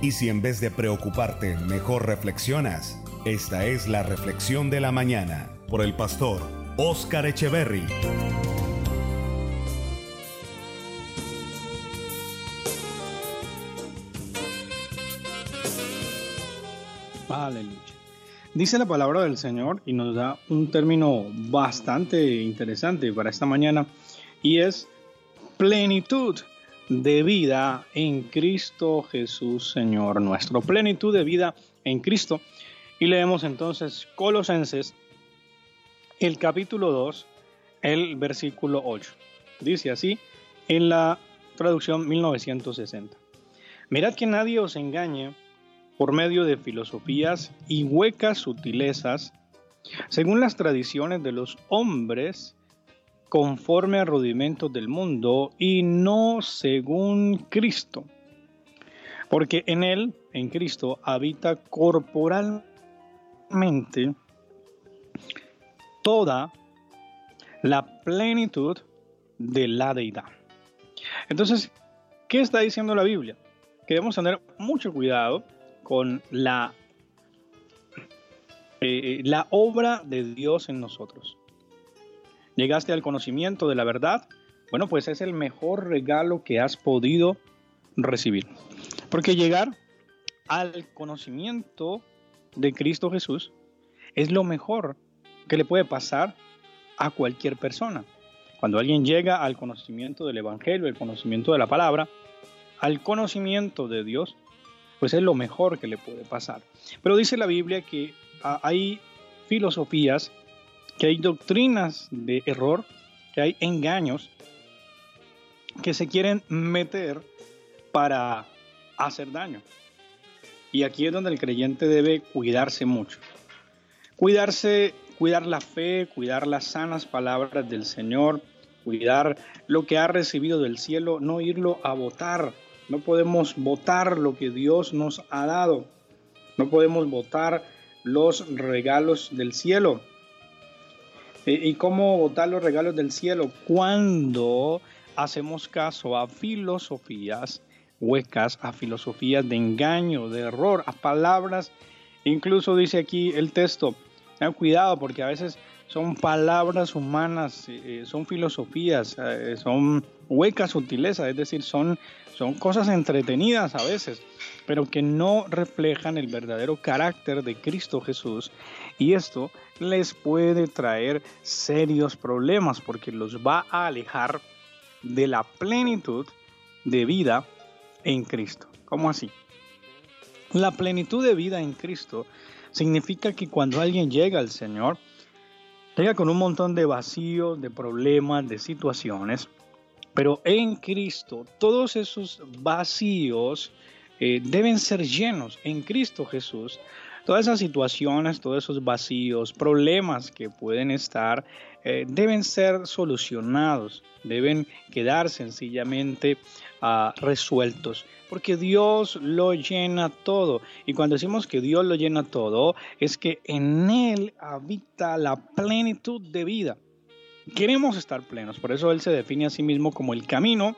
Y si en vez de preocuparte, mejor reflexionas, esta es la reflexión de la mañana por el pastor Oscar Echeverry. Aleluya. Dice la palabra del Señor y nos da un término bastante interesante para esta mañana y es plenitud de vida en Cristo Jesús Señor nuestro. Plenitud de vida en Cristo. Y leemos entonces Colosenses, el capítulo 2, el versículo 8. Dice así en la traducción 1960. Mirad que nadie os engañe por medio de filosofías y huecas sutilezas, según las tradiciones de los hombres, conforme a rudimentos del mundo y no según Cristo. Porque en Él, en Cristo, habita corporalmente toda la plenitud de la deidad. Entonces, ¿qué está diciendo la Biblia? Que debemos tener mucho cuidado con la, eh, la obra de Dios en nosotros. Llegaste al conocimiento de la verdad, bueno, pues es el mejor regalo que has podido recibir. Porque llegar al conocimiento de Cristo Jesús es lo mejor que le puede pasar a cualquier persona. Cuando alguien llega al conocimiento del Evangelio, al conocimiento de la palabra, al conocimiento de Dios, pues es lo mejor que le puede pasar. Pero dice la Biblia que ah, hay filosofías, que hay doctrinas de error, que hay engaños que se quieren meter para hacer daño. Y aquí es donde el creyente debe cuidarse mucho. Cuidarse, cuidar la fe, cuidar las sanas palabras del Señor, cuidar lo que ha recibido del cielo, no irlo a votar no podemos votar lo que Dios nos ha dado. No podemos votar los regalos del cielo. ¿Y cómo votar los regalos del cielo? Cuando hacemos caso a filosofías huecas, a filosofías de engaño, de error, a palabras. Incluso dice aquí el texto, ten cuidado porque a veces son palabras humanas, eh, son filosofías, eh, son huecas sutilezas, es decir, son, son cosas entretenidas a veces, pero que no reflejan el verdadero carácter de Cristo Jesús. Y esto les puede traer serios problemas porque los va a alejar de la plenitud de vida en Cristo. ¿Cómo así? La plenitud de vida en Cristo significa que cuando alguien llega al Señor, llega con un montón de vacíos, de problemas, de situaciones, pero en Cristo todos esos vacíos eh, deben ser llenos en Cristo Jesús. Todas esas situaciones, todos esos vacíos, problemas que pueden estar, eh, deben ser solucionados, deben quedar sencillamente ah, resueltos, porque Dios lo llena todo. Y cuando decimos que Dios lo llena todo, es que en Él habita la plenitud de vida. Queremos estar plenos, por eso Él se define a sí mismo como el camino,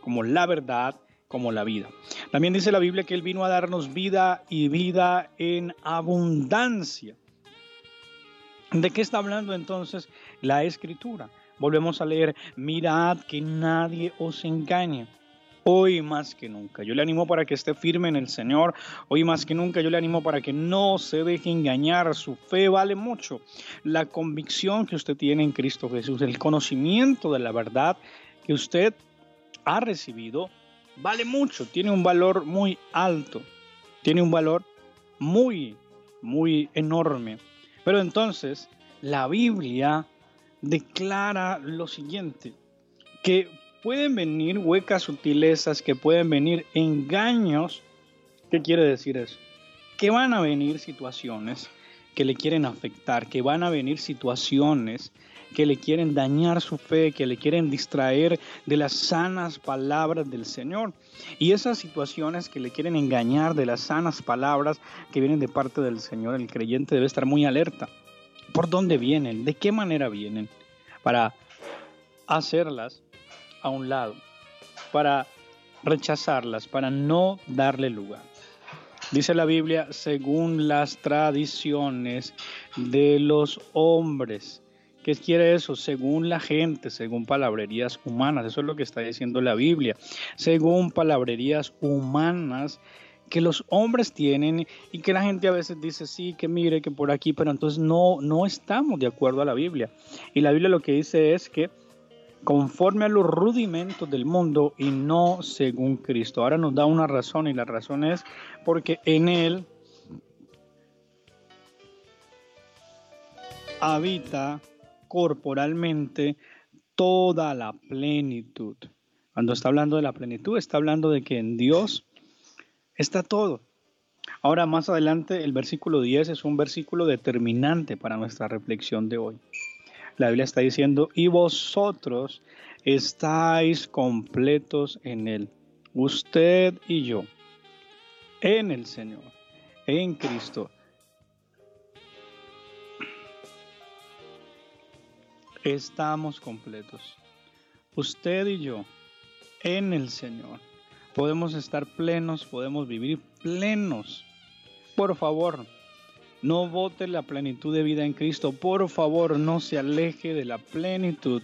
como la verdad como la vida. También dice la Biblia que Él vino a darnos vida y vida en abundancia. ¿De qué está hablando entonces la escritura? Volvemos a leer, mirad que nadie os engañe. Hoy más que nunca. Yo le animo para que esté firme en el Señor. Hoy más que nunca yo le animo para que no se deje engañar. Su fe vale mucho. La convicción que usted tiene en Cristo Jesús, el conocimiento de la verdad que usted ha recibido, vale mucho, tiene un valor muy alto, tiene un valor muy, muy enorme. Pero entonces la Biblia declara lo siguiente, que pueden venir huecas sutilezas, que pueden venir engaños. ¿Qué quiere decir eso? Que van a venir situaciones que le quieren afectar, que van a venir situaciones que le quieren dañar su fe, que le quieren distraer de las sanas palabras del Señor. Y esas situaciones que le quieren engañar de las sanas palabras que vienen de parte del Señor, el creyente debe estar muy alerta. ¿Por dónde vienen? ¿De qué manera vienen? Para hacerlas a un lado, para rechazarlas, para no darle lugar. Dice la Biblia, según las tradiciones de los hombres. ¿Qué quiere eso? Según la gente, según palabrerías humanas. Eso es lo que está diciendo la Biblia. Según palabrerías humanas que los hombres tienen y que la gente a veces dice, sí, que mire, que por aquí, pero entonces no, no estamos de acuerdo a la Biblia. Y la Biblia lo que dice es que conforme a los rudimentos del mundo y no según Cristo. Ahora nos da una razón y la razón es porque en Él habita corporalmente toda la plenitud. Cuando está hablando de la plenitud, está hablando de que en Dios Está todo. Ahora más adelante el versículo 10 es un versículo determinante para nuestra reflexión de hoy. La Biblia está diciendo, y vosotros estáis completos en Él, usted y yo, en el Señor, en Cristo. Estamos completos, usted y yo, en el Señor podemos estar plenos, podemos vivir plenos. Por favor, no vote la plenitud de vida en Cristo. Por favor, no se aleje de la plenitud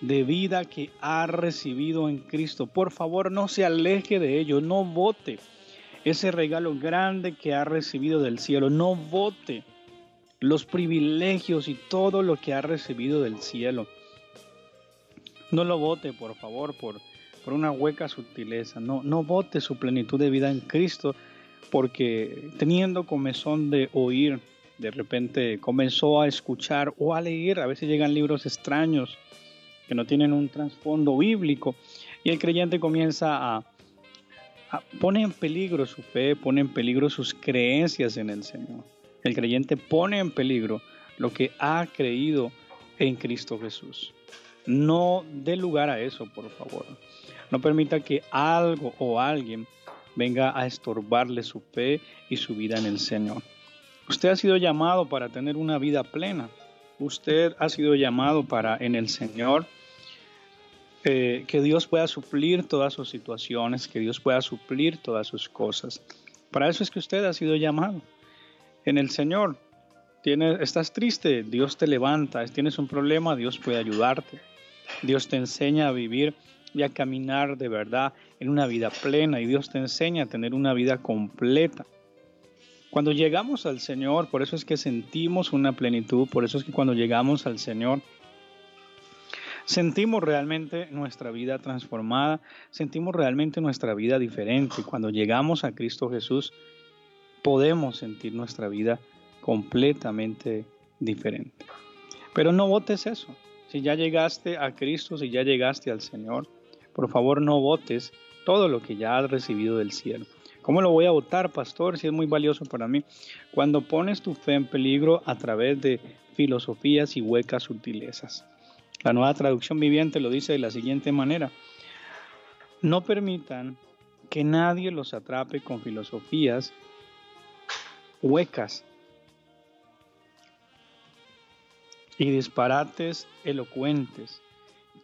de vida que ha recibido en Cristo. Por favor, no se aleje de ello. No vote ese regalo grande que ha recibido del cielo. No vote los privilegios y todo lo que ha recibido del cielo. No lo vote, por favor, por por una hueca sutileza. No, no vote su plenitud de vida en Cristo porque teniendo comezón de oír, de repente comenzó a escuchar o a leer. A veces llegan libros extraños que no tienen un trasfondo bíblico y el creyente comienza a, a pone en peligro su fe, pone en peligro sus creencias en el Señor. El creyente pone en peligro lo que ha creído en Cristo Jesús. No dé lugar a eso, por favor. No permita que algo o alguien venga a estorbarle su fe y su vida en el Señor. Usted ha sido llamado para tener una vida plena. Usted ha sido llamado para en el Señor eh, que Dios pueda suplir todas sus situaciones, que Dios pueda suplir todas sus cosas. Para eso es que usted ha sido llamado. En el Señor, tienes, estás triste, Dios te levanta. Tienes un problema, Dios puede ayudarte. Dios te enseña a vivir y a caminar de verdad en una vida plena y Dios te enseña a tener una vida completa. Cuando llegamos al Señor, por eso es que sentimos una plenitud, por eso es que cuando llegamos al Señor, sentimos realmente nuestra vida transformada, sentimos realmente nuestra vida diferente. Cuando llegamos a Cristo Jesús, podemos sentir nuestra vida completamente diferente. Pero no votes eso. Si ya llegaste a Cristo, si ya llegaste al Señor, por favor no votes todo lo que ya has recibido del cielo. ¿Cómo lo voy a votar, pastor? Si es muy valioso para mí. Cuando pones tu fe en peligro a través de filosofías y huecas sutilezas. La nueva traducción viviente lo dice de la siguiente manera. No permitan que nadie los atrape con filosofías huecas y disparates elocuentes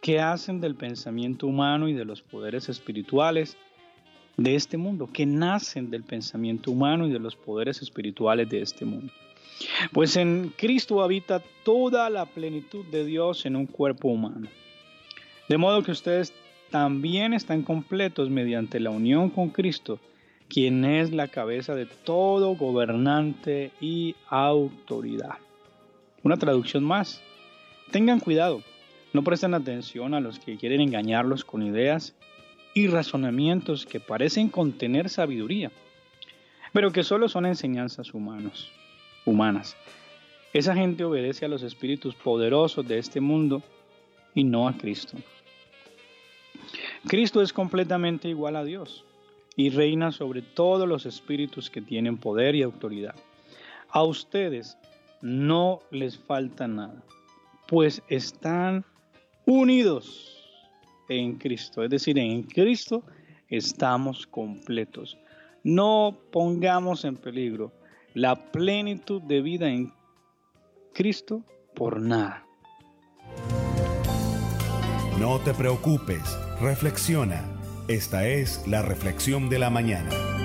que hacen del pensamiento humano y de los poderes espirituales de este mundo, que nacen del pensamiento humano y de los poderes espirituales de este mundo. Pues en Cristo habita toda la plenitud de Dios en un cuerpo humano. De modo que ustedes también están completos mediante la unión con Cristo, quien es la cabeza de todo gobernante y autoridad. Una traducción más. Tengan cuidado no prestan atención a los que quieren engañarlos con ideas y razonamientos que parecen contener sabiduría, pero que solo son enseñanzas humanos, humanas. Esa gente obedece a los espíritus poderosos de este mundo y no a Cristo. Cristo es completamente igual a Dios y reina sobre todos los espíritus que tienen poder y autoridad. A ustedes no les falta nada, pues están unidos en Cristo. Es decir, en Cristo estamos completos. No pongamos en peligro la plenitud de vida en Cristo por nada. No te preocupes, reflexiona. Esta es la reflexión de la mañana.